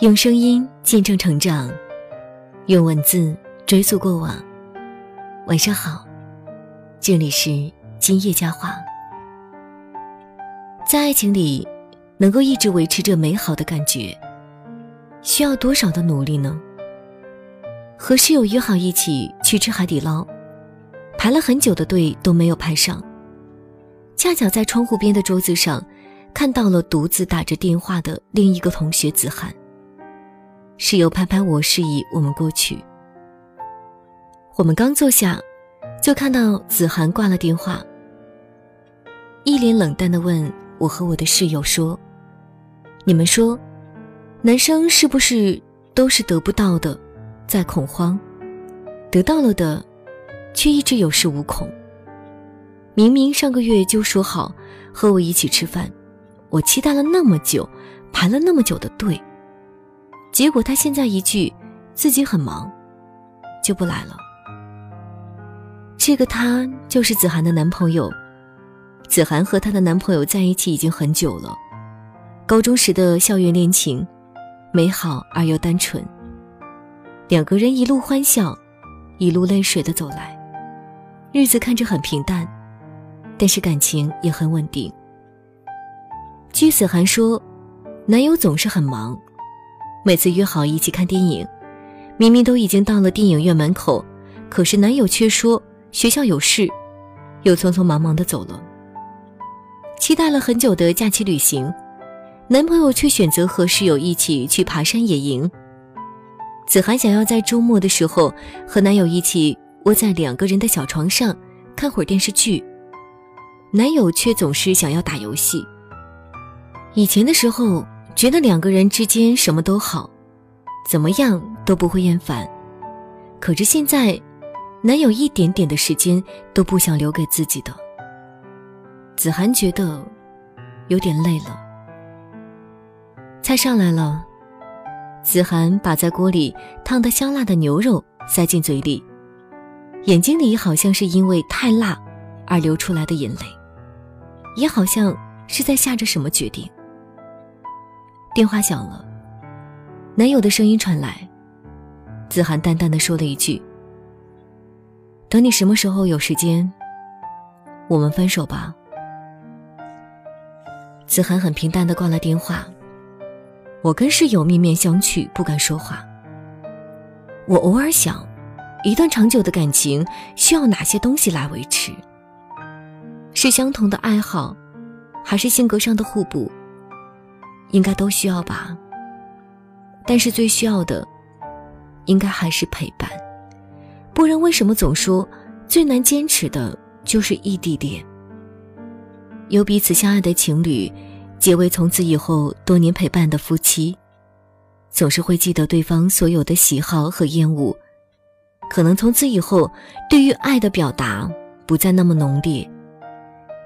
用声音见证成长，用文字追溯过往。晚上好，这里是今夜佳话。在爱情里，能够一直维持着美好的感觉，需要多少的努力呢？和室友约好一起去吃海底捞，排了很久的队都没有排上，恰巧在窗户边的桌子上。看到了独自打着电话的另一个同学子涵，室友拍拍我示意我们过去。我们刚坐下，就看到子涵挂了电话，一脸冷淡的问我和我的室友说：“你们说，男生是不是都是得不到的，在恐慌；得到了的，却一直有恃无恐？明明上个月就说好和我一起吃饭。”我期待了那么久，排了那么久的队，结果他现在一句自己很忙，就不来了。这个他就是子涵的男朋友。子涵和她的男朋友在一起已经很久了，高中时的校园恋情，美好而又单纯。两个人一路欢笑，一路泪水的走来，日子看着很平淡，但是感情也很稳定。据子涵说，男友总是很忙，每次约好一起看电影，明明都已经到了电影院门口，可是男友却说学校有事，又匆匆忙忙的走了。期待了很久的假期旅行，男朋友却选择和室友一起去爬山野营。子涵想要在周末的时候和男友一起窝在两个人的小床上看会儿电视剧，男友却总是想要打游戏。以前的时候，觉得两个人之间什么都好，怎么样都不会厌烦。可是现在，男友一点点的时间都不想留给自己的。子涵觉得有点累了。菜上来了，子涵把在锅里烫得香辣的牛肉塞进嘴里，眼睛里好像是因为太辣而流出来的眼泪，也好像是在下着什么决定。电话响了，男友的声音传来，子涵淡淡的说了一句：“等你什么时候有时间，我们分手吧。”子涵很平淡的挂了电话。我跟室友面面相觑，不敢说话。我偶尔想，一段长久的感情需要哪些东西来维持？是相同的爱好，还是性格上的互补？应该都需要吧，但是最需要的，应该还是陪伴。不然为什么总说最难坚持的就是异地恋？有彼此相爱的情侣，结为从此以后多年陪伴的夫妻，总是会记得对方所有的喜好和厌恶，可能从此以后对于爱的表达不再那么浓烈，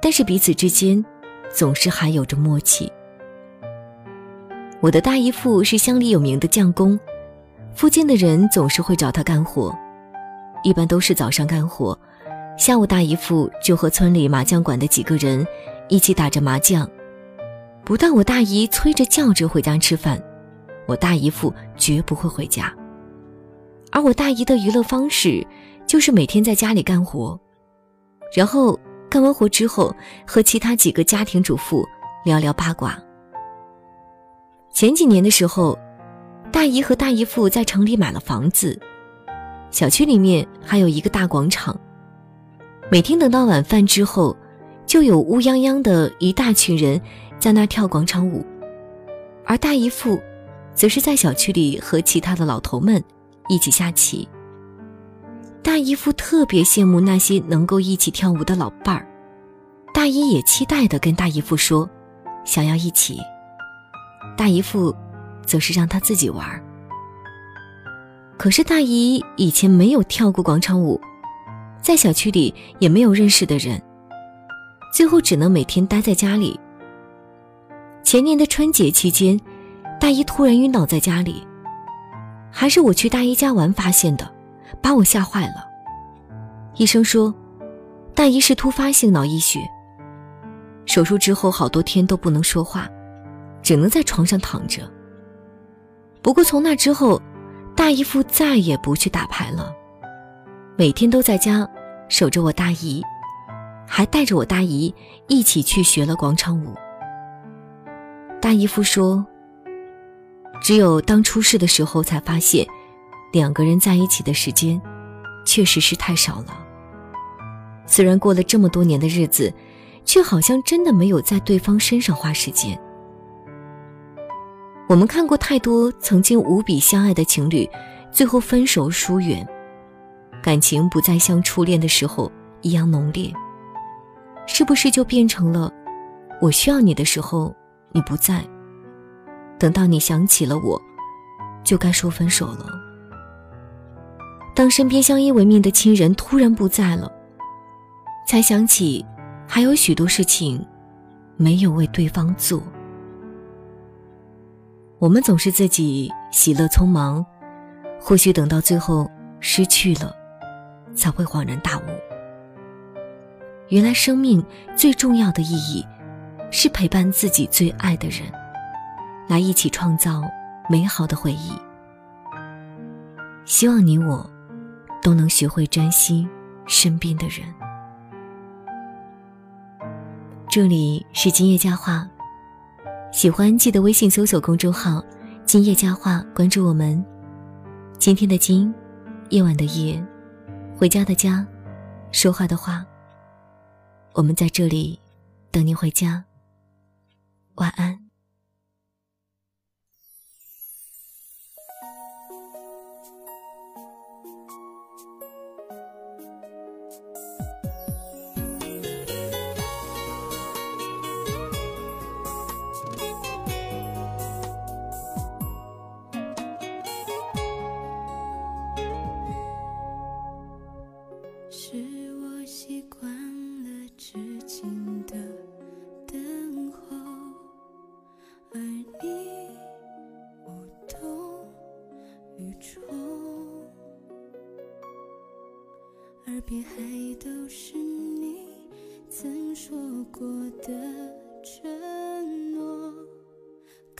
但是彼此之间总是还有着默契。我的大姨父是乡里有名的匠工，附近的人总是会找他干活，一般都是早上干活，下午大姨父就和村里麻将馆的几个人一起打着麻将。不但我大姨催着叫着回家吃饭，我大姨父绝不会回家。而我大姨的娱乐方式就是每天在家里干活，然后干完活之后和其他几个家庭主妇聊聊八卦。前几年的时候，大姨和大姨父在城里买了房子，小区里面还有一个大广场。每天等到晚饭之后，就有乌泱泱的一大群人在那跳广场舞，而大姨父则是在小区里和其他的老头们一起下棋。大姨父特别羡慕那些能够一起跳舞的老伴儿，大姨也期待的跟大姨父说，想要一起。大姨父，则是让他自己玩。可是大姨以前没有跳过广场舞，在小区里也没有认识的人，最后只能每天待在家里。前年的春节期间，大姨突然晕倒在家里，还是我去大姨家玩发现的，把我吓坏了。医生说，大姨是突发性脑溢血，手术之后好多天都不能说话。只能在床上躺着。不过从那之后，大姨夫再也不去打牌了，每天都在家守着我大姨，还带着我大姨一起去学了广场舞。大姨夫说：“只有当出事的时候，才发现两个人在一起的时间确实是太少了。虽然过了这么多年的日子，却好像真的没有在对方身上花时间。我们看过太多曾经无比相爱的情侣，最后分手疏远，感情不再像初恋的时候一样浓烈，是不是就变成了我需要你的时候？”你不在，等到你想起了我，就该说分手了。当身边相依为命的亲人突然不在了，才想起还有许多事情没有为对方做。我们总是自己喜乐匆忙，或许等到最后失去了，才会恍然大悟。原来生命最重要的意义。是陪伴自己最爱的人，来一起创造美好的回忆。希望你我都能学会珍惜身边的人。这里是今夜佳话，喜欢记得微信搜索公众号“今夜佳话”，关注我们。今天的今，夜晚的夜，回家的家，说话的话，我们在这里等您回家。晚安。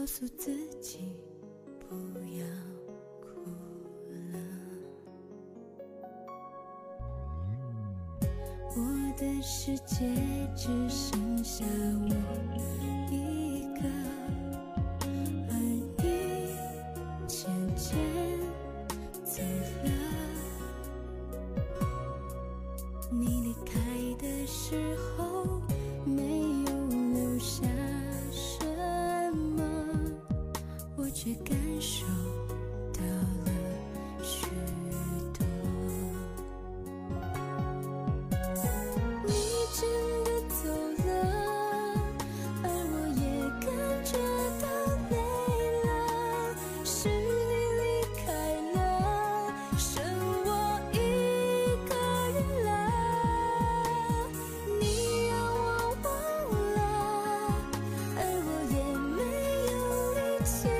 告诉自己不要哭了。我的世界只剩下我 see.